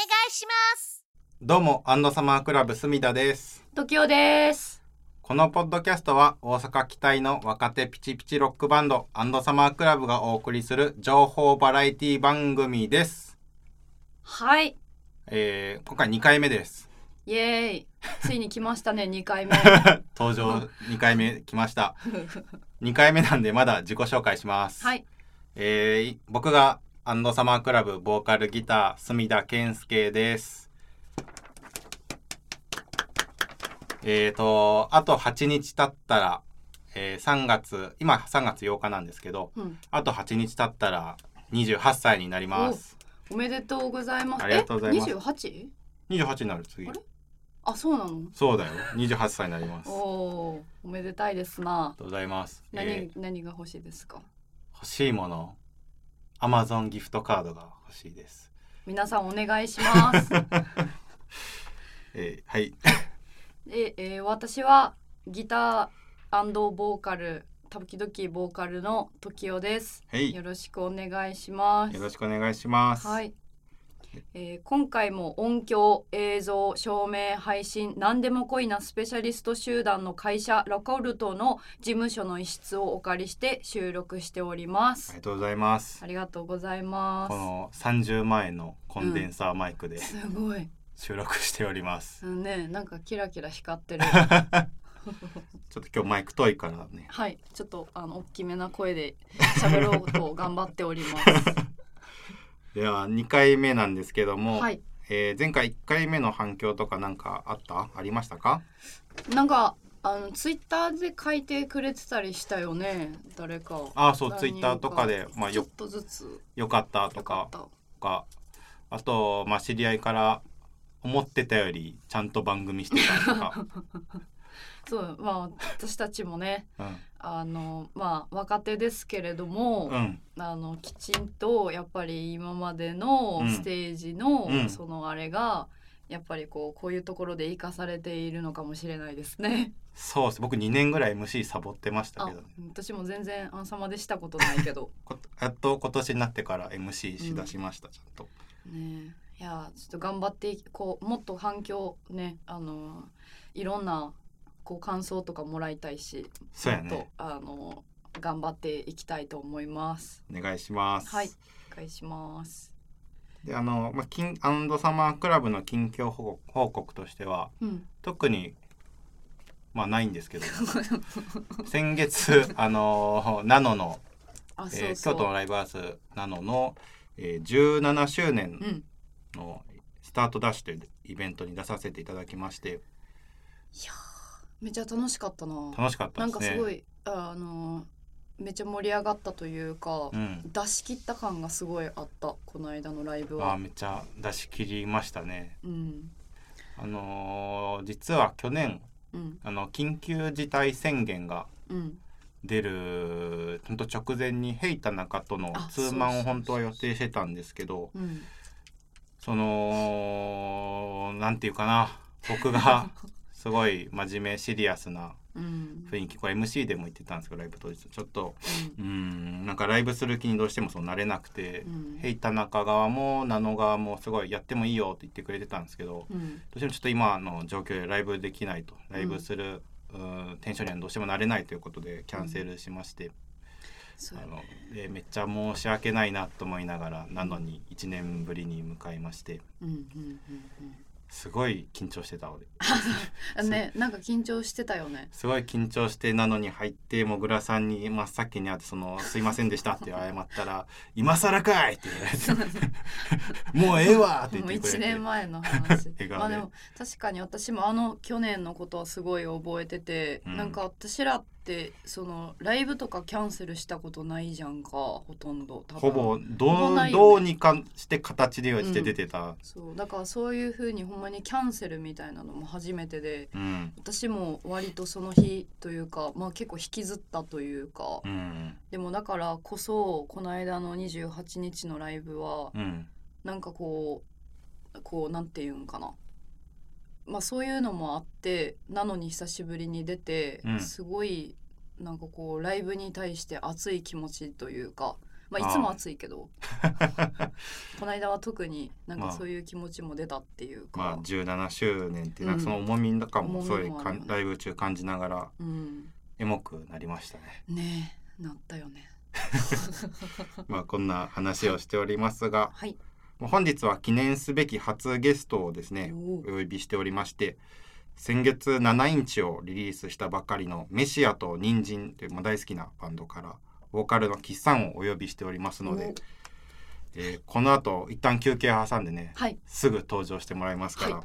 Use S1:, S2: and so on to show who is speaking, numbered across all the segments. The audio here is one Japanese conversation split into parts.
S1: いします
S2: どうも、アンドサマークラブ隅田です。
S3: 時代です。
S2: このポッドキャストは大阪期待の若手ピチピチロックバンドアンドサマークラブがお送りする情報バラエティ番組です。
S3: はい。
S2: えー、今回2回目です。
S3: イエーイ。ついに来ましたね、2回目。
S2: 登場2回目来ました。2回目なんでまだ自己紹介します。
S3: はい。
S2: えー、僕がアンドサマークラブボーカルギター隅田健介です。えーと、あと8日経ったら、えー3月、今3月8日なんですけど、
S3: うん。
S2: あと8日経ったら28歳になります。
S3: おめでとうございます。
S2: ありがとうございます
S3: え 28?
S2: 28になる次
S3: あ。そうなの？
S2: そうだよ。28歳になります。
S3: お
S2: あり
S3: おめでたいですな
S2: が。とうございます。
S3: 何、
S2: えー
S3: 何が欲しいですか？
S2: 欲しいもの、Amazon ギフトカードが欲しいです。
S3: 皆さんお願いします。
S2: えーはい。
S3: で、えー私はギターボーカル、時々ボーカルの時代です。
S2: はい。
S3: よろしくお願いします
S2: よ。ろしくお願いします。
S3: はい、えー今回も音響映像照明配信何でも濃いなスペシャリスト集団の会社ラコルトの事務所の一室をお借りして収録しております、
S2: ありがとうございます
S3: あ。りがとうございま
S2: この30万円のコンデンサーマイクです
S3: ごい、
S2: 収録しております。
S3: うん、ねなんかキラキラ光ってる
S2: ちょっと今日マイク遠いからね。
S3: はいちょっとあの大きめな声で喋ろうと頑張っておりま
S2: では2回目なんですけども、
S3: すはい。
S2: えー前回1回目の反響とかなんかあった？ありましたか？
S3: なんかあのツイッターで書いてくれてたりしたよね誰か。
S2: ああそう
S3: 何
S2: ツイッターとかで、まあ、よ
S3: ちょっとずつ。
S2: よかったとか
S3: か。
S2: あと、まあ、知り合いから思ってたよりちゃんと番組してたとか、
S3: そうまあ私たちもね。
S2: うん
S3: あのまあ若手ですけれども、
S2: うん、
S3: あのきちんとやっぱり今までの
S2: うん。
S3: ステージの、
S2: うん。
S3: そのあれがやっぱりこうこういうところで生かされているのかもしれないですね。
S2: そうです。僕2年ぐらい MC サボってました
S3: あ
S2: けどね。
S3: 私も全然アンサマでしたことないけど。
S2: こやっと今年になってから MC しだしました、ちゃんと。
S3: ねえ。いやちょっと頑張っていこうもっと反響ねあのいろんなこう感想とかもらいたいし
S2: そうやね
S3: あの頑張っていきたいと思います。
S2: お願いします。
S3: はいお願いします。
S2: であの、まあ、キンアンドサマークラブの近況報告報告としては
S3: うん。
S2: 特にまあないんですけど 先月あのナノの、
S3: あ、
S2: えー
S3: そうそう。
S2: 京都のライブハウスナノの、えー17周年
S3: うん。
S2: のスタートダッシュというイベントに出させていただきまして
S3: いやーめっちゃ楽しかったな。
S2: 楽しかった
S3: なん
S2: ですね。
S3: かすごいあのめっちゃ盛り上がったというか、
S2: うん、
S3: 出し切った感がすごいあったこの間のライブは。
S2: あーめっちゃ出し切りましたね。
S3: うん
S2: あのー実は去年
S3: うん
S2: あの緊急事態宣言が
S3: うん
S2: 出るほんと直前にヘイタ中との
S3: あ
S2: ツーマンを本当は予定してたんですけど
S3: うん。
S2: そのなんていうかな僕が すごい真面目シリアスな
S3: うん。
S2: 雰囲気。これ MC でも言ってたんですけどライブ当日ちょっと
S3: う
S2: ん。なんかライブする気にどうしてもそうなれなくて、
S3: ん。
S2: ヘイタ中側もナノ側もすごいやってもいいよって言ってくれてたんですけど、
S3: うん。
S2: どうしてもちょっと今の状況でライブできないとライブする、うーんテンションにはどうしてもなれないということでキャンセルしまして、あのでめっちゃ申し訳ないなと思いながらなのに1年ぶりに迎えまして。
S3: うんうんうん
S2: すごい緊張してた俺
S3: うん。ねなんか緊張してたよね。
S2: すごい緊張してなのに入ってもぐらさんに真っ先に会ってその「すいませんでした」って謝ったら「今更かい!」って言われて「もうええわ!」って言ってくれて
S3: 年前の話まあでも確かに私もあの去年のことはすごい覚えてて、
S2: うん
S3: なんか私らってそのライブとかキャンセルしたことないじゃんかほとんど。
S2: ほぼど
S3: ね。
S2: どうにかして形でして出てた、
S3: そう。だからそういう風にほんまにキャンセルみたいなのも初めてで
S2: うん。
S3: 私も割とその日というかまあ結構引きずったというか、
S2: うん。
S3: でもだからこそこの間の28日のライブは
S2: うん。
S3: なんかこうこうなんていうんかなまあそういうのもあってなのに久しぶりに出て、
S2: うん。
S3: すごいなんかこうライブに対して熱い気持ちというかまあいつも暑いけど この間は特になんかそういう気持ちも出たっていうか、
S2: まあ17周年っていうなんか
S3: うん。
S2: その重みとかもすごいか
S3: 重みもあるよね
S2: んライブ中感じながら
S3: うん。
S2: エモくなりましたね。
S3: ねえなったよね。
S2: まあこんな話をしておりますが、
S3: はい
S2: 本日は記念すべき初ゲストをですね
S3: お
S2: お呼びしておりまして先月7インチをリリースしたばかりのメシアと人参というまあ大好きなバンドからボーカルのキッサンをお呼びしておりますので、えーこの後一旦休憩挟んでね
S3: はい。
S2: すぐ登場してもらいますから、
S3: はい。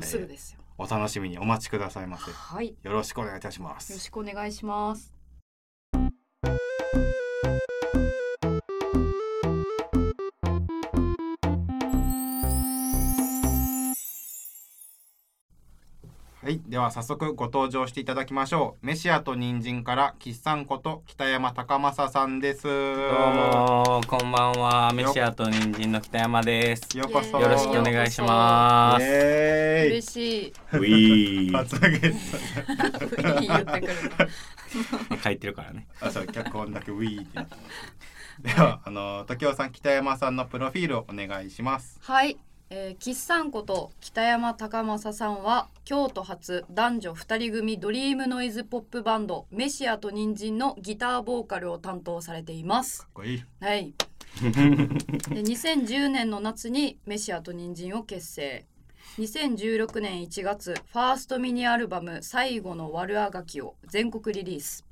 S2: えー
S3: すぐですよ。
S2: お楽しみにお待ちくださいませ。
S3: はい。よ
S2: よろしくお願いいたします。
S3: ろしくお願いします
S2: はい、では早速ご登場していただきましょう。メシアと人参からキッサンこと北山高正さんです。どう
S1: もこんばんはメシアと人参の北山です。
S2: ようこそ。
S1: よろしくお願いしま
S2: イ
S1: す。
S3: 嬉しい
S1: ウィー
S2: 初ゲスト。
S3: 言ってくる
S1: 書いてるからね。
S2: あ、そう、脚本だけウィーってやってます。では、あの時尾さん、北山さんのプロフィールをお願いします。
S3: はい、えー、岸さんこと北山高正さんは京都発男女2人組ドリームノイズポップバンドメシアと人参のギターボーカルを担当されています。
S2: かっこいい。
S3: はい。で2010年の夏にメシアと人参を結成。2016年1月ファーストミニアルバム「最後の悪あがき」を全国リリース。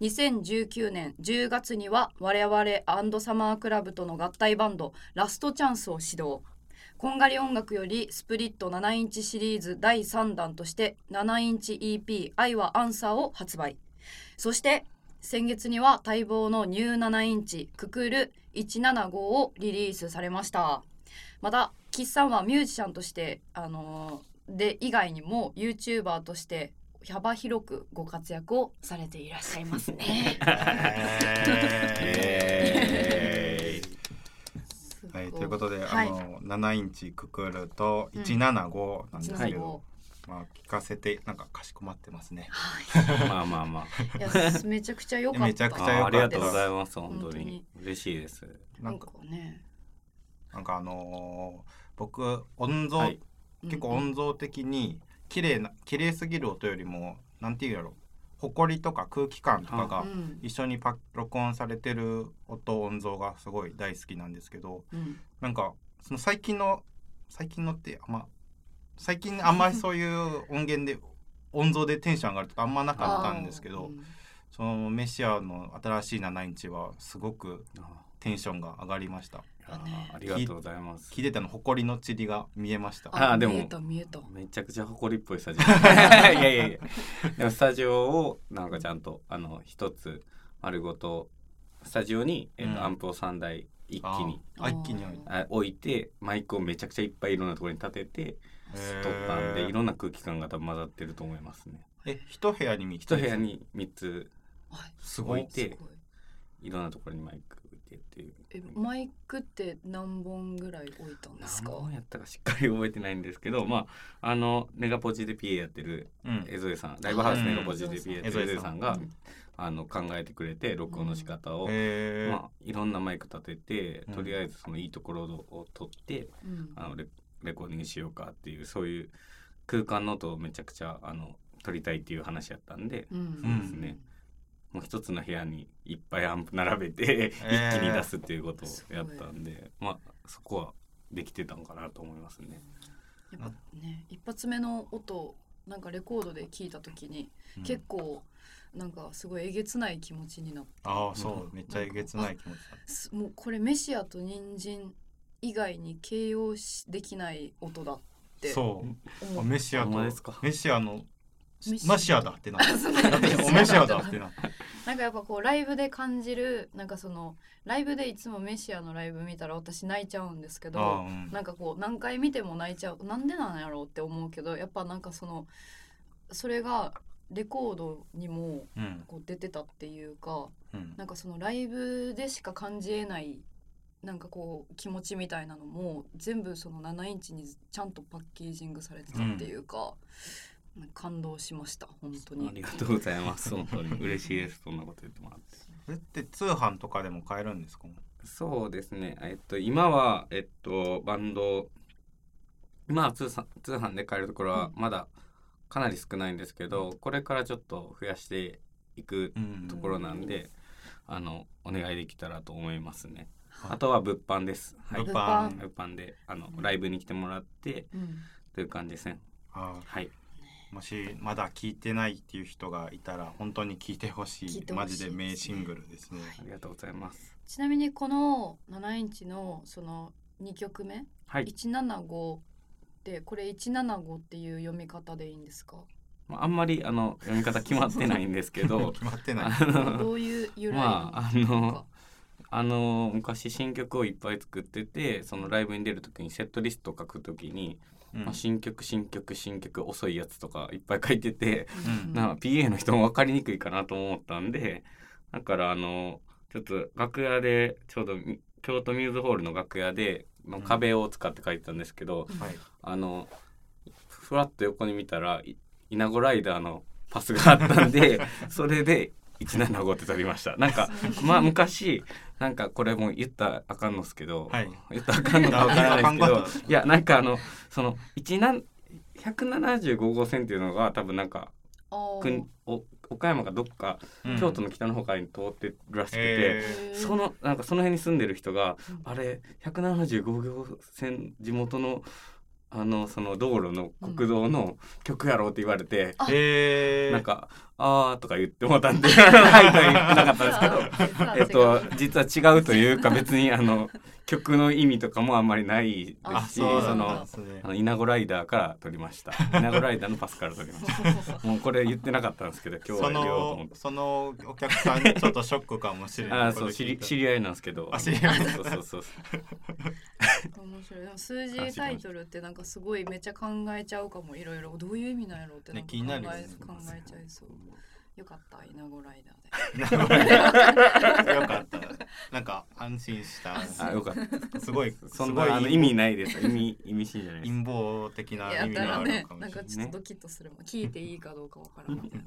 S3: 2019年10月には我々サマークラブとの合体バンドラストチャンスを始動こんがり音楽よりスプリット7インチシリーズ第3弾として7インチ EP「愛はアンサー」を発売。そして先月には待望のニュー7インチククル175をリリースされました。また岸さんはミュージシャンとしてあので以外にも YouTuber として幅広くご活躍をされていらっしゃいますね。
S1: え
S2: はい、ということで、
S3: はい。
S2: あの7インチククルと175なんですけ
S3: 175
S2: ど、まあ聞かせてなんかかしこまってますね。
S3: はい。
S1: まあまあまあ。
S3: いやめちゃくちゃ良かった。
S2: めちゃくちゃ良かった
S1: あありがとうございます。本当に。
S3: 本当に
S1: 嬉しいです。
S3: なん
S2: か
S3: かね。
S2: なんかあのー僕音像、
S1: はい。
S2: 結構音像的に綺麗な綺麗すぎる音よりもなんていうやろ埃とか空気感とかが
S3: うん。
S2: 一緒にパ録音されてる音音像がすごい大好きなんですけど
S3: うん。
S2: なんかその最近の最近のってあんま最近あんまりそういう音源で音像でテンション上がるとかあんまなかったんですけど、
S3: うん。
S2: そのメシアの新しい7インチはすごく
S1: あ
S2: テンションが上がりました
S1: ありがとうございます。
S2: 聞いてたの埃の塵が見えました。
S1: あでも
S3: 見えた見えた。
S1: めちゃくちゃ誇りっぽいスタジオ。いやいやいや。でもスタジオをなんかちゃんとあの一つ丸ごとスタジオに、えっと
S2: うん。
S1: アンプを3台一気に
S2: あ一気に。置いて
S1: あ置いてマイクをめちゃくちゃいっぱいいろんなところに立てて撮ったんでいろんな空気感が多分混ざってると思いますね。
S2: え一部屋に3
S1: 一部屋に3つ
S3: はい。
S2: すごい
S1: 置いて
S3: すごい。
S1: いろんなところにマイクっていう。
S3: えマイクって何本ぐらい置いたんですか？
S1: 何本やったかしっかり覚えてないんですけどまああのネガポジで PA やってる
S2: うん。
S1: 江添さんライブハウスネガポジで
S3: うん
S1: PA やってる江添さん。が
S3: うん。
S1: あの考えてくれて録音の仕方を、
S2: えー。
S1: まあ、いろんなマイク立てて
S2: うん。
S1: とりあえずそのいいところを取って、
S3: うん。
S1: あのレレコーディングしようかっていうそういう空間の音をめちゃくちゃあの撮りたいっていう話やったんで、
S3: うん。
S1: そうですねもう一つの部屋にいっぱいアンプ並べて、
S2: えー。
S1: 一気に出すっていうことをやったんで、まあそこはできてたのかなと思いますね。
S3: やっぱね一発目の音なんかレコードで聞いた時に、
S2: うん。
S3: 結構なんかすごいえげつない気持ちになっ
S2: ああそう。めっちゃえげつない気持ち
S3: もうこれメシアと人参以外に形容しできない音だって
S2: そう。メシアとメシアのマシアだってな。おメシアだってな。
S3: なんかやっぱこうライブで感じるなんかそのライブでいつもメシアのライブ見たら私泣いちゃうんですけ
S2: あ
S3: ど
S2: ーうん。
S3: なんかこう何回見ても泣いちゃう。なんでなんやろうって思うけどやっぱなんかそのそれがレコードにも
S2: うん。
S3: こう出てたっていうか
S2: うん。
S3: なんかそのライブでしか感じえないなんかこう気持ちみたいなのも全部その7インチにちゃんとパッケージングされてたっていうか、感動しました本当に
S1: ありがとうございます。本当に嬉しいです。そんなこと言ってもらって。
S2: それって通販とかでも買えるんですか？
S1: そうですねえっと今はえっとバンド今は通販通販で買えるところはまだかなり少ないんですけど、これからちょっと増やしていくところなんで、あのお願いできたらと思いますね。あとは物販です。はい、
S2: 物
S3: 販
S1: 物販であのライブに来てもらって
S3: うん
S1: という感じですね。
S2: あ
S1: はい。
S2: もしまだ聞いてないっていう人がいたら本当に聞いてほしい
S3: 聞いてほしい
S2: マジで名シングルですね。
S1: ありがとうございます。
S3: ちなみにこの7インチのその2曲目、
S1: はい。
S3: 175でこれ175っていう読み方でいいんですか？
S1: まああんまりあの読み方決まってないんですけど
S2: 決まってない。
S1: あの
S3: どういう由来な
S1: まああのあの昔新曲をいっぱい作っててそのライブに出る時にセットリストを書く時に、
S2: うん
S1: まあ、新曲新曲新曲遅いやつとかいっぱい書いてて、
S2: うん。
S1: なんか PA の人も分かりにくいかなと思ったんでだからあのちょっと楽屋でちょうどみ京都ミューズホールの楽屋での壁を使って書いてたんですけど、
S2: はい。
S1: あのふわっと横に見たらいイナゴライダーのパスがあったんで それで175って取りました。なんかまあ昔なんかこれもう言ったらあかんのっすけど、
S2: はい。
S1: 言ったらあかんのかわからないですけどいやなんかあのその1な175号線っていうのが多分なんかお岡山かどっか、
S2: うん。
S1: 京都の北の方からに通ってるらしくて、そのなんかその辺に住んでる人が
S3: うん。
S1: あれ175号線地元のあのその道路の国道の曲やろうって言われて、
S3: あ。
S2: えー、
S1: なんか「あー」とか言ってもうたんで「はい」とは言ってなかったんですけど。えっと、実は違うというか別にあの曲の意味とかもあんまりないで
S3: あ
S1: すし
S2: そ
S1: のあのイナゴライダーから取りました。イナゴライダーのパスから取りました。もうこれ言ってなかったんですけど今日
S2: そ
S1: は言おうと思って。
S2: のそのお客さんちょっとショックかもしれない。
S1: あーそう知り知り合いなんですけど。
S2: あ知り合い。
S1: そうそうそう。
S3: 面白い。でも数字タイトルってなんかすごいめっちゃ考えちゃうかも。いろいろ。どういう意味なんやろうってなんか考え,、
S2: ね気になるよね。
S3: 考えちゃいそうよかったイナゴライダーで。
S2: よかった。なんか安心した。
S1: あよかった。
S2: すごい
S1: そ
S2: すごい。
S1: んなあの意味ないです。意味意味深じゃない
S2: 陰謀的な意味があるかもしれない。
S3: かちょっとドキッとするもん。聞いていいかどうかわからんみたいな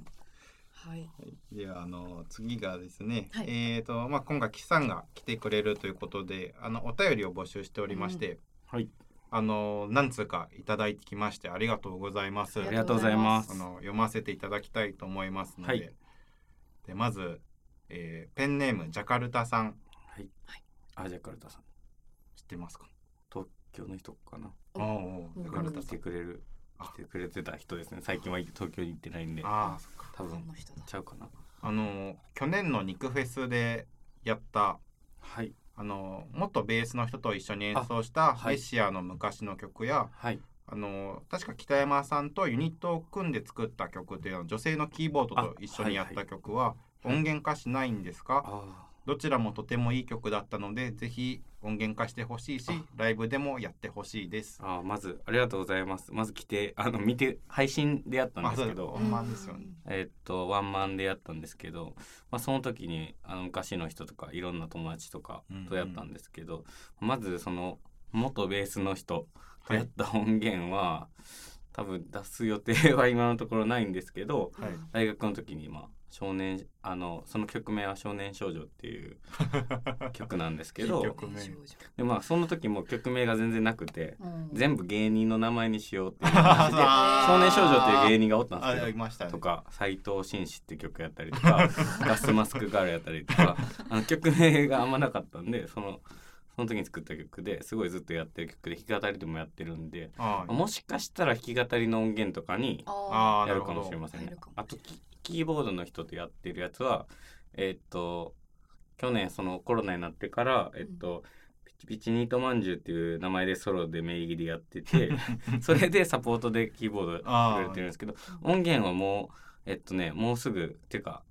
S3: はい。
S2: ではあの次がですね、
S3: はい。
S2: えっ、とまあ今回岸さんが来てくれるということであのお便りを募集しておりまして、
S1: はい
S2: あの何通かいただいてきましてありがとうございます。
S3: あ
S1: ありがとうございます。
S2: あの読ませていただきたいと思いますので、
S1: はい。
S2: でまず、えーペンネームジャカルタさん。
S1: はい。あじゃあカルタさん。
S2: 知ってますか？
S1: 東京の人かな？
S3: うん
S2: おお
S3: うん。
S2: ジャカルタさん。
S1: てくれる来てくれてた人ですね。最近は東京に行ってないんで。
S2: ああそっか。
S1: 多分
S3: この人だ。
S1: ちゃうかな？
S2: あの去年の肉フェスでやった
S1: はい
S2: あの元ベースの人と一緒に演奏した
S1: はい。
S2: メシアの昔の曲や、
S1: はい。
S2: あの確か北山さんとユニットを組んで作った曲っていうのは女性のキーボードと一緒にやった曲は
S1: はい
S2: 音源化しないんですか、
S1: あ
S2: どちらもとてもいい曲だったのでぜひ音源化してほしいし
S1: あ。
S2: ライブでもやってほしいです。
S1: ああまずありがとうございます。まず来てあの見て配信でやったんですけど。
S2: まですよね。
S1: えーっとワンマンでやったんですけど、まあ、その時にあの昔の人とかいろんな友達とかとやったんですけど、まずその元ベースの人とやった音源は、多分出す予定は今のところないんですけど
S2: はい。
S1: 大学の時にまあ少年あのその曲名は「少年少女」っていう 曲なんですけどでまあその時も曲名が全然なくて
S3: うん。
S1: 全部芸人の名前にしようっていう 話で少年少女っていう芸人がおったんですけど
S2: ね。
S1: とか斎藤紳士って曲やったりとか ガスマスクガールやったりとかあの曲名があんまなかったんでそのその時に作った曲ですごいずっとやってる曲で弾き語りでもやってるんで
S2: はい
S1: もしかしたら弾き語りの音源とかに
S3: あ
S1: やるかもしれませんね。あとキキーボードの人とやってるやつはえーっと去年そのコロナになってからえっと、ピチピチニートまんじゅうっていう名前でソロで名義でやってて それでサポートでキーボードやってくれてるんですけど音源はもうえっとねもうすぐっていうか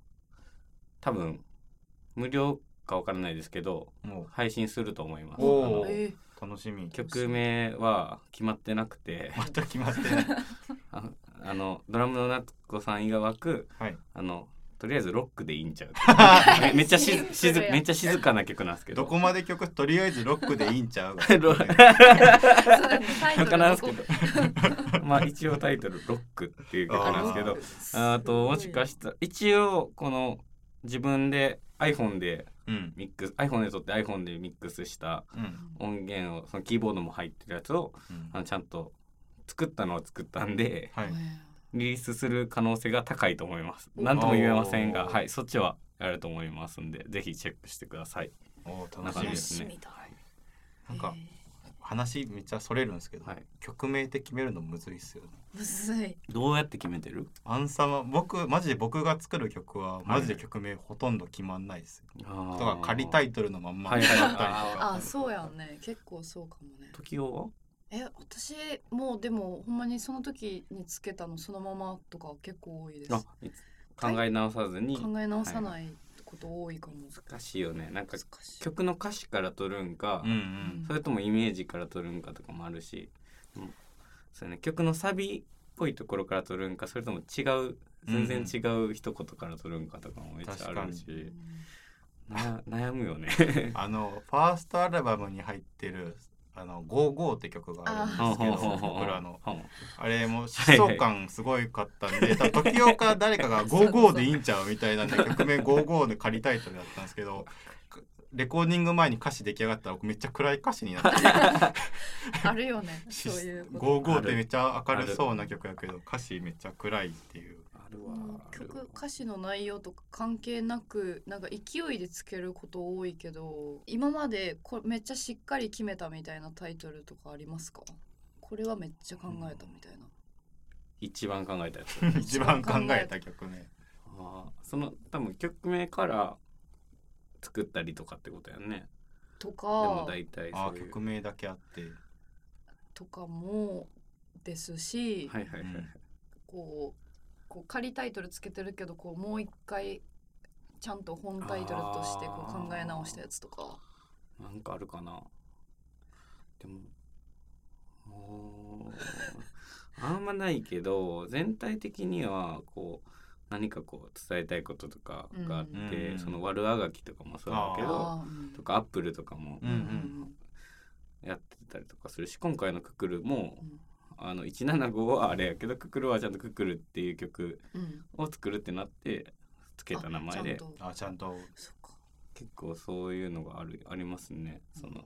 S1: 多分無料かわからないですけど
S2: も
S1: 配信すると思います。
S2: 楽しみ。
S1: 曲名は決まってなくて。
S2: また決まってない
S1: ああのドラムの夏子さんいわく
S2: はい。
S1: あのとりあえずロックでいいんちゃう。めめっちゃし
S3: シンプルや
S1: 静めっちゃ静かな曲なんですけど。
S2: どこまで曲とりあえずロックでいいんちゃう
S1: ロ
S3: そうだね。タイトル
S1: わからんすけ
S3: ど。
S1: ど まあ一応タイトル「ロック」っていう曲なんですけど。
S3: あ
S1: あともしかしたら一応この自分で iPhone で
S2: うん
S1: ミックス iPhone で撮って iPhone でミックスした
S2: うん。
S1: 音源をそのキーボードも入ってるやつを
S2: うん。
S1: あのちゃんと作ったのを作ったんで
S2: はい。
S1: リリースする可能性が高いと思います。何とも言えませんがはい。そっちはやると思いますんでぜひチェックしてください。
S2: お楽しみ。です
S1: ね。
S2: なんか話めっちゃそれるんですけど、
S1: はい。
S2: 曲名って決めるのむずいっすよね。
S3: むずい。
S1: どうやって決めてる？
S2: アンサマ僕マジで僕が作る曲はマジで曲名ほとんど決まんないですよ、とか仮タイトルのまんまったりと
S1: はい
S2: か、
S3: あそうやんね。結構そうかもね。
S1: 時をは？
S3: え私もうでもほんまにその時につけたのそのままとか結構多いです。
S1: 考え直さずに。
S3: 考え直さないこと多いかも、
S1: 難しいよね。なんか曲の歌詞から取るんか、
S2: うんうん。
S1: それともイメージから取るんかとかもあるし、うん。そうね、曲のサビっぽいところから取るんかそれとも違う全然違う一言から取るんかとかもめっちゃあるし、な悩むよね。
S2: あのファーストアルバムに入ってる「あの GoGo」って曲があるんですけど僕らの。あれもう疾走感すごいかったんで、多分時岡誰かが「GoGo」でいいんちゃうみたいなんで曲名「GoGo」で仮タイトルだったんですけどレコーディング前に歌詞出来上がったら僕めっちゃ暗い歌詞になって。
S3: あるよねそういうこと。
S2: ゴーゴーってめっちゃ明るそうな曲やけど歌詞めっちゃ暗いっていう。
S1: あるわ。
S3: 曲歌詞の内容とか関係なくなんか勢いでつけること多いけど今までこれめっちゃしっかり決めたみたいなタイトルとかありますか？これはめっちゃ考えたみたいな、
S1: 一番考えたやつ
S2: 一番考えた曲ね。
S1: あーその多分曲名から作ったりとかってことやんね。
S3: と
S1: でも
S3: か
S1: 大体
S2: あ
S1: そういう。
S2: 曲名だけあって。
S3: とかもですし、
S1: はいはいはい、
S2: うん。
S3: こうこう仮タイトルつけてるけどこうもう一回ちゃんと本タイトルとしてこう考え直したやつとか。
S1: なんかあるかな。でももうあんまないけど全体的にはこう何かこう伝えたいこととかがあって、
S2: うん
S1: その悪あがきとかもそうだけどとかアップルとかもやってたりとかするし今回のククルも
S3: うん
S1: あの175はあれやけどククルはちゃんとククルっていう曲
S3: うん。
S1: を作るってなってつけた名前で。
S3: あちゃんと。
S2: あちゃんと。
S1: 結構そういうのがあるありますね。その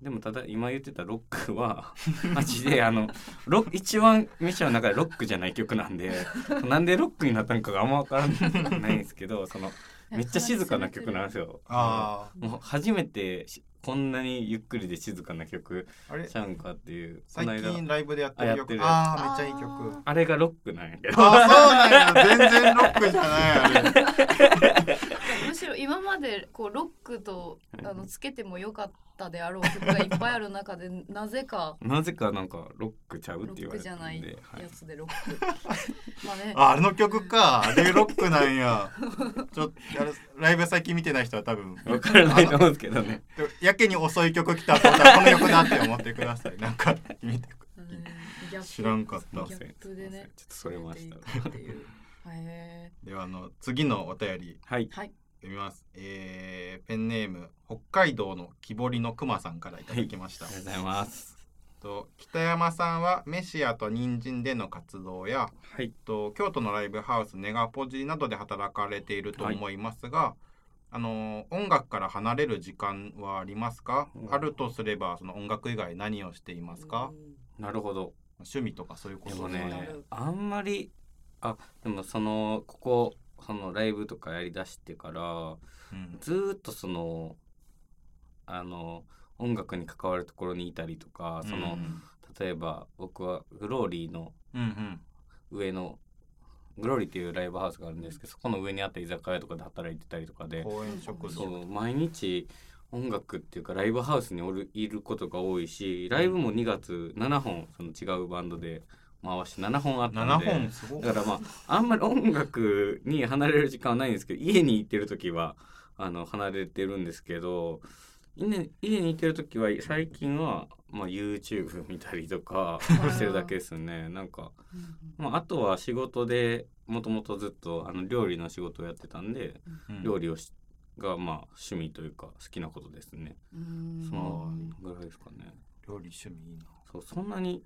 S1: でもただ今言ってたロックは マジであのロック一番メシアの中でロックじゃない曲なんで なんでロックになったのかがあんま分からないんですけどそのめっちゃ静かな曲なんですよ。
S2: あ
S1: もう初めてしこんなにゆっくりで静かな曲
S2: ああれ？
S1: ちゃうんかっていうこ
S2: 最
S1: の間。
S2: 近ライブでやってる曲。
S1: あ
S2: ああめっちゃいい曲。
S1: あれがロックなんやけど。
S2: あそうなんや。全然ロックじゃない
S3: 今までこうロックとあのつけてもよかったであろう曲がいっぱいある中で なぜか
S1: なぜかなんかロックちゃうっ
S3: ロッ
S1: て言われて。る
S3: クじゃないやつでロック。まあね。
S2: ああの曲か。あれロックなんや。ちょっとライブ最近見てない人は多分。
S1: 分からないと思うんですけどね。
S2: でやけに遅い曲来たと思ったらこの曲だって思ってください。なんか見て知らんかった。
S3: ギャップでね。
S1: ちょっとそれました。
S3: へ
S2: ではあの次のお便り。
S1: はい。
S3: ーはい
S2: 読みます、えーペンネーム北海道の木彫りのくまさんからいただきました、
S1: ありがとうございます。
S2: と北山さんはメシアと人参での活動や
S1: はい。
S2: と京都のライブハウスネガポジなどで働かれていると思いますが、あの音楽から離れる時間はありますか、
S1: うん。
S2: あるとすればその音楽以外何をしていますか、
S1: なるほど。
S2: 趣味とかそういうことですか？
S1: ねあんまりあでもそのここそのライブとかやりだしてから
S2: うん。
S1: ずーっとそのあの音楽に関わるところにいたりとかその、
S2: うん
S1: 例えば僕はグローリーの上のグローリーっていうライブハウスがあるんですけどそこの上にあった居酒屋とかで働いてたりとかでそ
S2: 堂
S1: う毎日音楽っていうかライブハウスにおるいることが多いしライブも2月7本その違うバンドで回して7本あったん
S2: 7
S1: で
S2: 本？すごい。
S1: だからまああんまり音楽に離れる時間はないんですけど家に行ってる時はあの離れてるんですけど家家に行ってる時は最近は、まあ、YouTube 見たりとかしてるだけですね。なんか、まあ、あとは仕事でもともとずっとあの料理の仕事をやってたんで
S2: うん。
S1: 料理をしがまあ趣味というか好きなことですね。
S3: うん。
S1: そのぐらいですかね。
S2: 料理趣味いいな。
S1: そうそんなに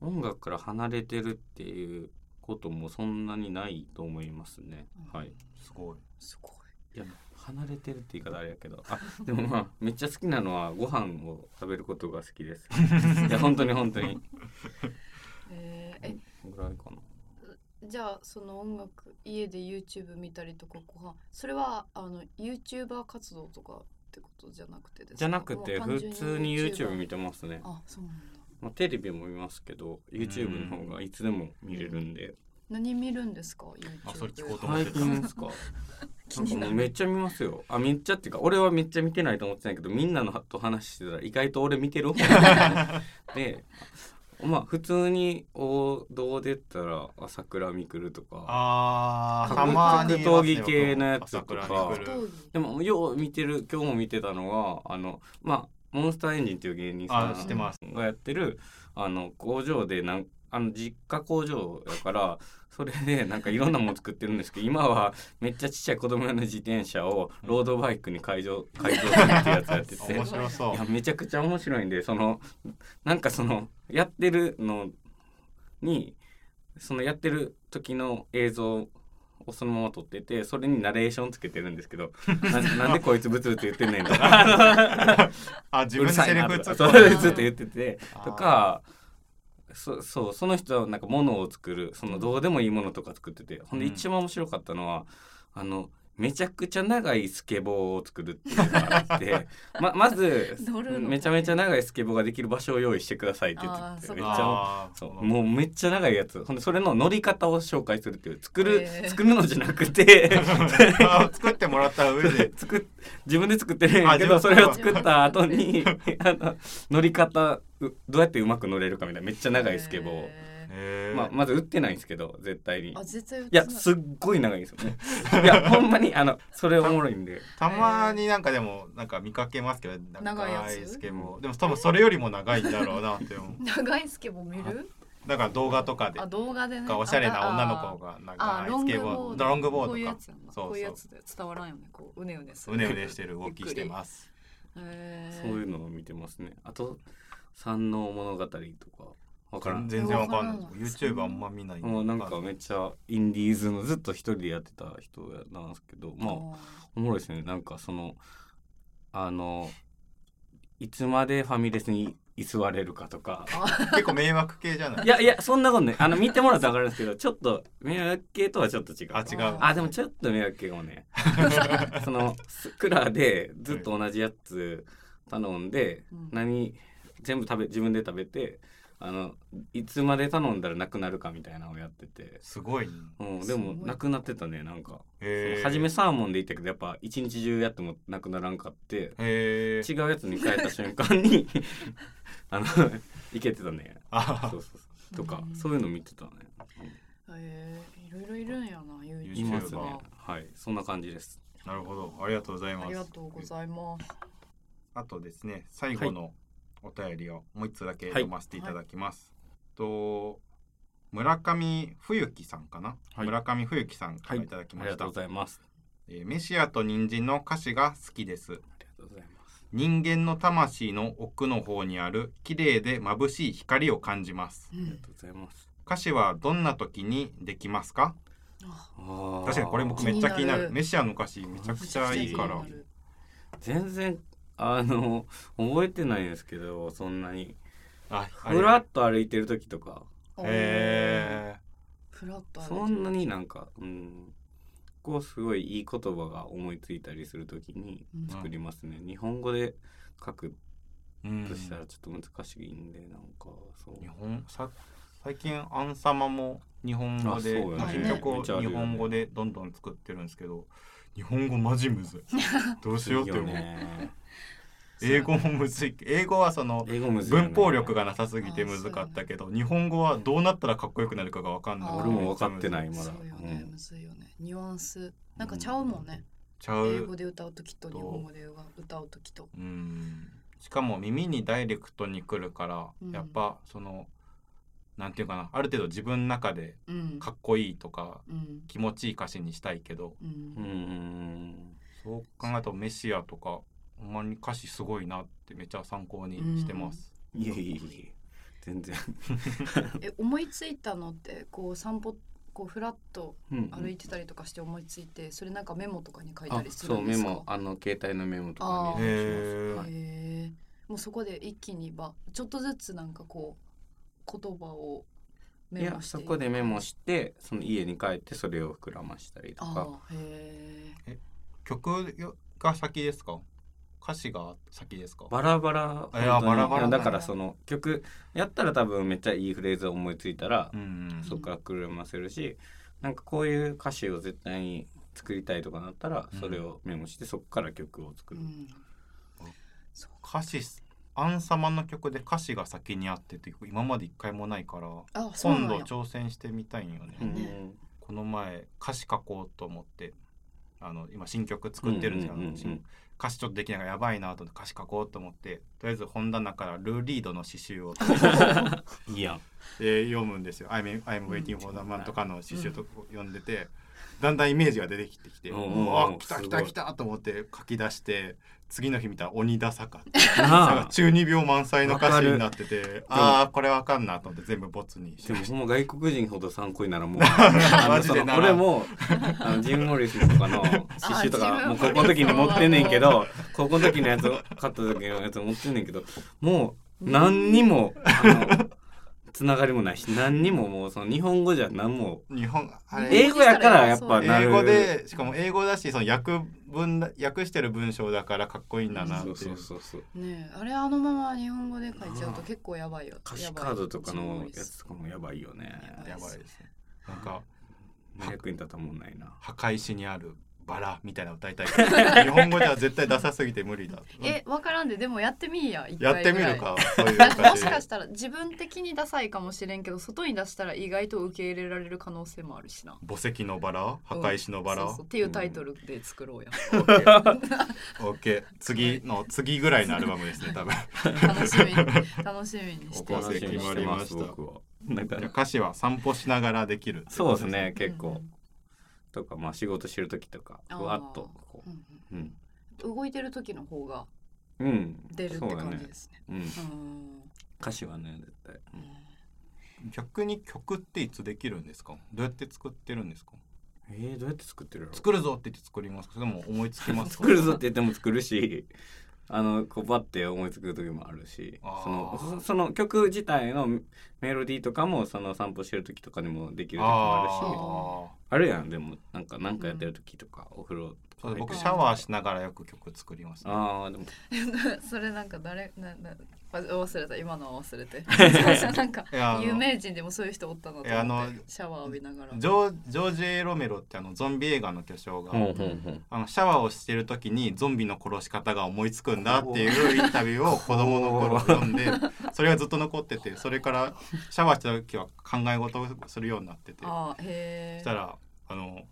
S1: 音楽から離れてるっていうこともそんなにないと思いますね。はい。
S2: すごい。
S3: すごい。
S1: いや離れてるって言い方あれやけど。あでもまあめっちゃ好きなのはご飯を食べることが好きです。いや本当に本当に。
S3: えー。え
S1: ぐらいかな。
S3: じゃあその音楽家で YouTube 見たりとかご飯。それはあの YouTuber 活動とかってことじゃなくてですか？
S1: じゃなくて普通に YouTube 見
S3: て
S1: てますね、
S3: あそうなんだ
S1: まあ、テレビも見ますけど YouTube の方がいつでも見れるんで。
S3: 何見るんですか？YouTube
S2: あそれ聞こうと思っ
S1: 最
S2: てた。
S1: 近ですか？なんか
S3: 気になる。
S1: もうめっちゃ見ますよ。あめっちゃっていうか俺はめっちゃ見てないと思ってたんやけどみんなのと話してたら意外と俺見てる方。でまあ普通に王道で言ったら朝倉未来とか。
S2: あー
S1: 格
S2: たまに
S1: 格闘技系のやつと
S2: 朝
S1: か。
S2: 倉未来
S3: 闘技
S1: でもよう見てる今日も見てたのはあのまあモンスターエンジンっていう芸人さんがやってるあの工場でなんあの実家工場やからそれでなんかいろんなもの作ってるんですけど今はめっちゃちっちゃい子供用の自転車をロードバイクに改造改造するってやつやってて。
S2: 面白そう。
S1: いやめちゃくちゃ面白いんでそのなんかそのやってるのにそのやってる時の映像をそのまま撮っててそれにナレーションつけてるんですけど ななんでこいつブツブツ言ってんねんとか。
S2: あ自分でセリフ
S1: ずっと。言ってて。とかそそうその人はなんか物を作るそのどうでもいいものとか作っててほんで
S2: うん。
S1: 一番面白かったのはあのめちゃくちゃ長いスケボーを作るっていうのがあって ままずめちゃめちゃ長いスケボーができる場所を用意してくださいって言ってめっちゃそうもうめっちゃ長いやつ。ほんでそれの乗り方を紹介するっていう作る、
S3: へー。
S1: 作るのじゃなくて
S2: あ 作ってもらった上で
S1: 作っ自分で作ってるんやけどそれを作った後にあの乗り方うどうやってうまく乗れるかみたいなめっちゃ長いスケボー。を、
S3: へ
S2: へー
S1: まあ、まず売ってないんですけど絶対に。
S3: ーあ絶対
S1: い。やすっごい長いんですよね。いやほんまにあのそれおもろいんで。
S2: たまになんかでもなんか見かけますけど
S3: 長いやつ？
S2: スケボーでも多分それよりも長いんだろうなって思う。
S3: 長いスケボー見る？
S2: だから動画とかで。
S3: あ動画でね。
S2: がおしゃれな女の
S3: あ
S2: 子が
S3: あロン
S2: 長いスケ
S3: グボード。
S2: ボーロングボ
S3: こういう
S2: ードか
S3: やつやんな
S2: そうそう。
S3: こういうやつで伝わらんよね。こううねうねする。
S2: うねうねしてる。動きしてます。
S3: すへー。
S1: そういうのを見てますね。あと山王物語とかわからん。
S2: 全然わかんない。YouTube あんま見ない。
S1: もうなんかめっちゃインディーズのずっと一人でやってた人なんですけどまあおもろいですね。なんかそのあのいつまでファミレスに居座れるかとか。
S2: 結構迷惑系じゃない
S1: いやいやそんなことねあの見てもらったら分かるんですけどちょっと迷惑系とはちょっと違う。
S2: あ違う。
S1: あでもちょっと迷惑系かもね。そのスクラでずっと同じやつ頼んで、
S3: うん。
S1: 何全部食べ自分で食べてあのいつまで頼んだらなくなるかみたいなのをやってて、
S2: すごいね
S1: うん、でもなくなってたねなんか。初めサーモンで言ったけどやっぱ一日中やってもなくならんかって違うやつに変えた瞬間に あのいけてたね。
S2: あ
S1: そうそうそう。とか
S3: うん。
S1: そういうの見てたね、
S3: えー。いろいろいるんやな
S1: うん
S3: YouTube
S1: いますね。
S3: が
S1: はい。そんな感じです。
S2: なるほど。ありがとうございます。
S3: ありがとうございます。
S2: あとですね最後のお便りをもう一つだけ読ませていただきます、と村上冬樹さんかな、
S1: はい。
S2: 村上冬樹さんからい。ただきました、
S1: ありがとうございます。
S2: えーメシアと人参の歌詞が好きです。
S1: ありがとうございます。
S2: 人間の魂の奥の方にある綺麗で眩しい光を感じます。
S3: うん。
S1: ありがとうございます。
S2: 歌詞はどんな時にできますか？
S3: あ
S1: あー。
S2: 確かにこれ僕めっちゃ気になる。メシアの歌詞めちゃくちゃいいから。
S1: 全然あの覚えてないんですけどそんなに。
S2: あ
S1: ふらっと歩いてる時とか。
S2: へ
S3: フラット
S1: そんなになんかうんこうすごいいい言葉が思いついたりする時に
S3: うん。
S1: 作りますね、日本語で書く
S2: ーうん
S1: としたらちょっと難しいんでなんかそう。
S2: 日本？さ最近アンサマも日本語で、曲を日本語でどんどん作ってるんですけど日本語マジむずい。どうしようって思う、
S1: ね。
S2: 英語もむずい。英語はその文法力がなさすぎてむずかったけど、日本語はどうなったらかっこよくなるかがわかんない。
S1: 俺も分かってないまだ。
S3: そうよね、
S1: うん
S3: むずいよね。ニュアンスなんかちゃうもんね、
S2: ちゃう。
S3: 英語で歌う時と日本語で歌う時と。
S2: うん。しかも耳にダイレクトに来るから、
S3: うん。
S2: やっぱそのなんていうかなある程度自分の中で
S3: うん。
S2: かっこいいとか
S3: うん。
S2: 気持ちいい歌詞にしたいけど。
S3: うん。
S1: うんうん
S2: そう考えるとメシアとかほんまに歌詞すごいなってめっちゃ参考にしてます。
S1: いやいやいや。全然。
S3: え思いついたのってこう散歩ここうフラッと
S1: うん
S3: 歩いてたりとかして思いついてそれなんかメモとかに書いた
S1: あ
S3: りす
S1: そうメ
S3: るんですか？
S1: モ。あの携帯のメモとかに入れ
S2: へ
S1: たりします、はい
S3: もうそこで一気にばちょっとずつなんかこう言葉を
S1: いや
S3: メモして。
S1: そこでメモしてその家に帰ってそれを膨らましたりとか。
S3: へえ。
S2: 曲が先ですか？歌詞が先ですか？
S1: バラバラ
S2: いや
S1: 本当に。
S2: バラバラ
S1: いやだからその曲やったら多分めっちゃいいフレーズを思いついたら、
S2: うん
S1: そこから膨らませるしなんかこういう歌詞を絶対に作りたいとかなったら
S2: うん。
S1: それをメモしてそこから曲を作る、
S3: うん。
S2: 歌詞アン様の曲で歌詞が先にあってって今まで一回もないから今度挑戦してみたいんよね、
S1: うん。
S3: ね
S2: この前歌詞書こうと思ってあの今新曲作ってるん。ですよ、
S1: うんうんうんうん。
S2: 新歌詞ちょっとできないからやばいなと思って歌詞書こうと思ってとりあえず本棚からルーリードの詩集を
S1: い いや。ん
S2: で読むんですよ「I'm, I'm waiting for the man」とかの詩集とか読んでて、だんだんイメージが出てきてきて「
S1: う
S2: うん
S1: うん。うん
S2: わ来た来た来た!」と思って書き出して次の日見たら「鬼ダサか」
S1: な
S2: なんか
S1: あ
S2: 中二病満載の歌詞になっててああこれわかんなと思って全部ボツにし
S1: でも外国人ほど参考にならもう あ
S2: マジでな
S1: もあのジム・モリスとかの 刺繍と
S3: あ
S1: かも。う高校の時に持ってんねんけど高校の時のやつを買った時のやつ持ってんねんけどもう何にもあのつながりもないし何にももうその日本語じゃ何も。
S2: た日本あれ
S1: 英語やからやっぱなる。
S2: 英語でしかも英語だしその訳文だ訳してる文章だからかっこいいんだなって
S1: そ
S2: いう。う
S1: そうそうそう。
S3: ねえあれあのまま日本語で書いちゃうと結構やばいよ。
S1: 歌詞カードとかのやつとかもやばいよね。
S2: やばいですね。なんか
S1: 役に立ったもんないな。
S2: 墓石にあるバラみたいなの歌いたい 日本語では絶対ダサすぎて無理だ。
S3: えわからんででもやってみいや一
S2: やって
S3: 回ぐらい。
S2: みるか そういう
S3: もしかしたら自分的にダサいかもしれんけど外に出したら意外と受け入れられる可能性もあるしな。
S2: 墓石のバラ墓石のバラ、
S3: そうそうっていうタイトルで作ろうや、
S2: オッケーオッケー次の次ぐらいのアルバムですね多分。
S3: 楽しみ。に楽しみにして
S2: 決まりました。
S1: 僕は。なんか。
S2: 歌詞は散歩しながらできる
S1: そうですね結
S3: う
S1: 構
S3: ん
S1: とかまあ仕事してる時とかふわっとこ
S3: う。ん
S1: ううん。
S3: うん。動いてる時の方が
S1: うん。
S3: 出るって感じですね。
S1: うん。
S3: うん。
S1: 歌詞はね絶対。うん。
S2: 逆に曲っていつできるんですか？どうやって作ってるんですか？
S1: えーどうやって作ってるの
S2: 作るぞって言って作りますか？それとも思いつきます？か
S1: 作るぞって言っても作るしあのこうバッて思いつく時もあるし
S2: あー。
S1: そのそその曲自体のメロディーとかもその散歩してる時とかにもできる時もあるし。
S2: あ
S1: あるやん。でもなんかなんかやってる時とか、お風呂
S2: ーそう
S1: とか
S2: 僕シャワーしながらよく曲作ります、ね、
S1: ああでも
S3: それなんか誰ななあ忘れた。今のは忘れて。なんか有名人でもそういう人おったなと
S2: あの
S3: 思ってシャワー浴びながら。
S2: ジョージョージ・エロメロってあのゾンビ映画の巨匠が、あのシャワーをしてる時にゾンビの殺し方が思いつくんだっていうインタビューを子供の頃読んで それがずっと残っててそれからシャワーした時は考え事をするようになってて。そしたらあの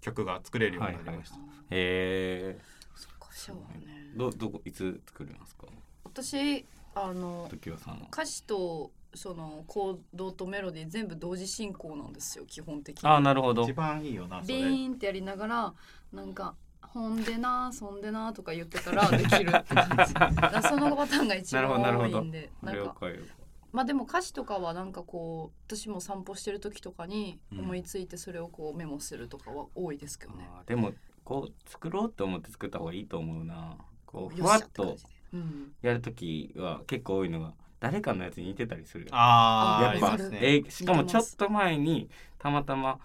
S2: 曲が作れるようになりました、
S1: へえ
S3: そっかシャワーね。
S1: どどこいつ作りますか？
S3: 私あの
S1: 時はさんは。
S3: 歌詞とそのコードとメロディー全部同時進行なんですよ基本的に。
S1: ああなるほど。
S2: 一番いいよなそ
S3: ビ
S2: れ
S3: ーンってやりながらなんか「ほんでなそんでな」とか言ってたらできるって感じ。そのパターンが一番
S1: なるほどなるほど。
S3: 多いんでなんか
S1: 了解
S3: まあでも歌詞とかはなんかこう私も散歩してる時とかに思いついてそれをこうメモするとかは多いですけどね。
S1: あーでもこう作ろうと思って作った方がいいと思うな。こうふ
S3: よ
S1: わっとやる時は結構多いのが誰かのやつに似てたりするよ
S2: あ
S1: やっぱ
S2: ね
S1: えーしかもちょっと前にたまたま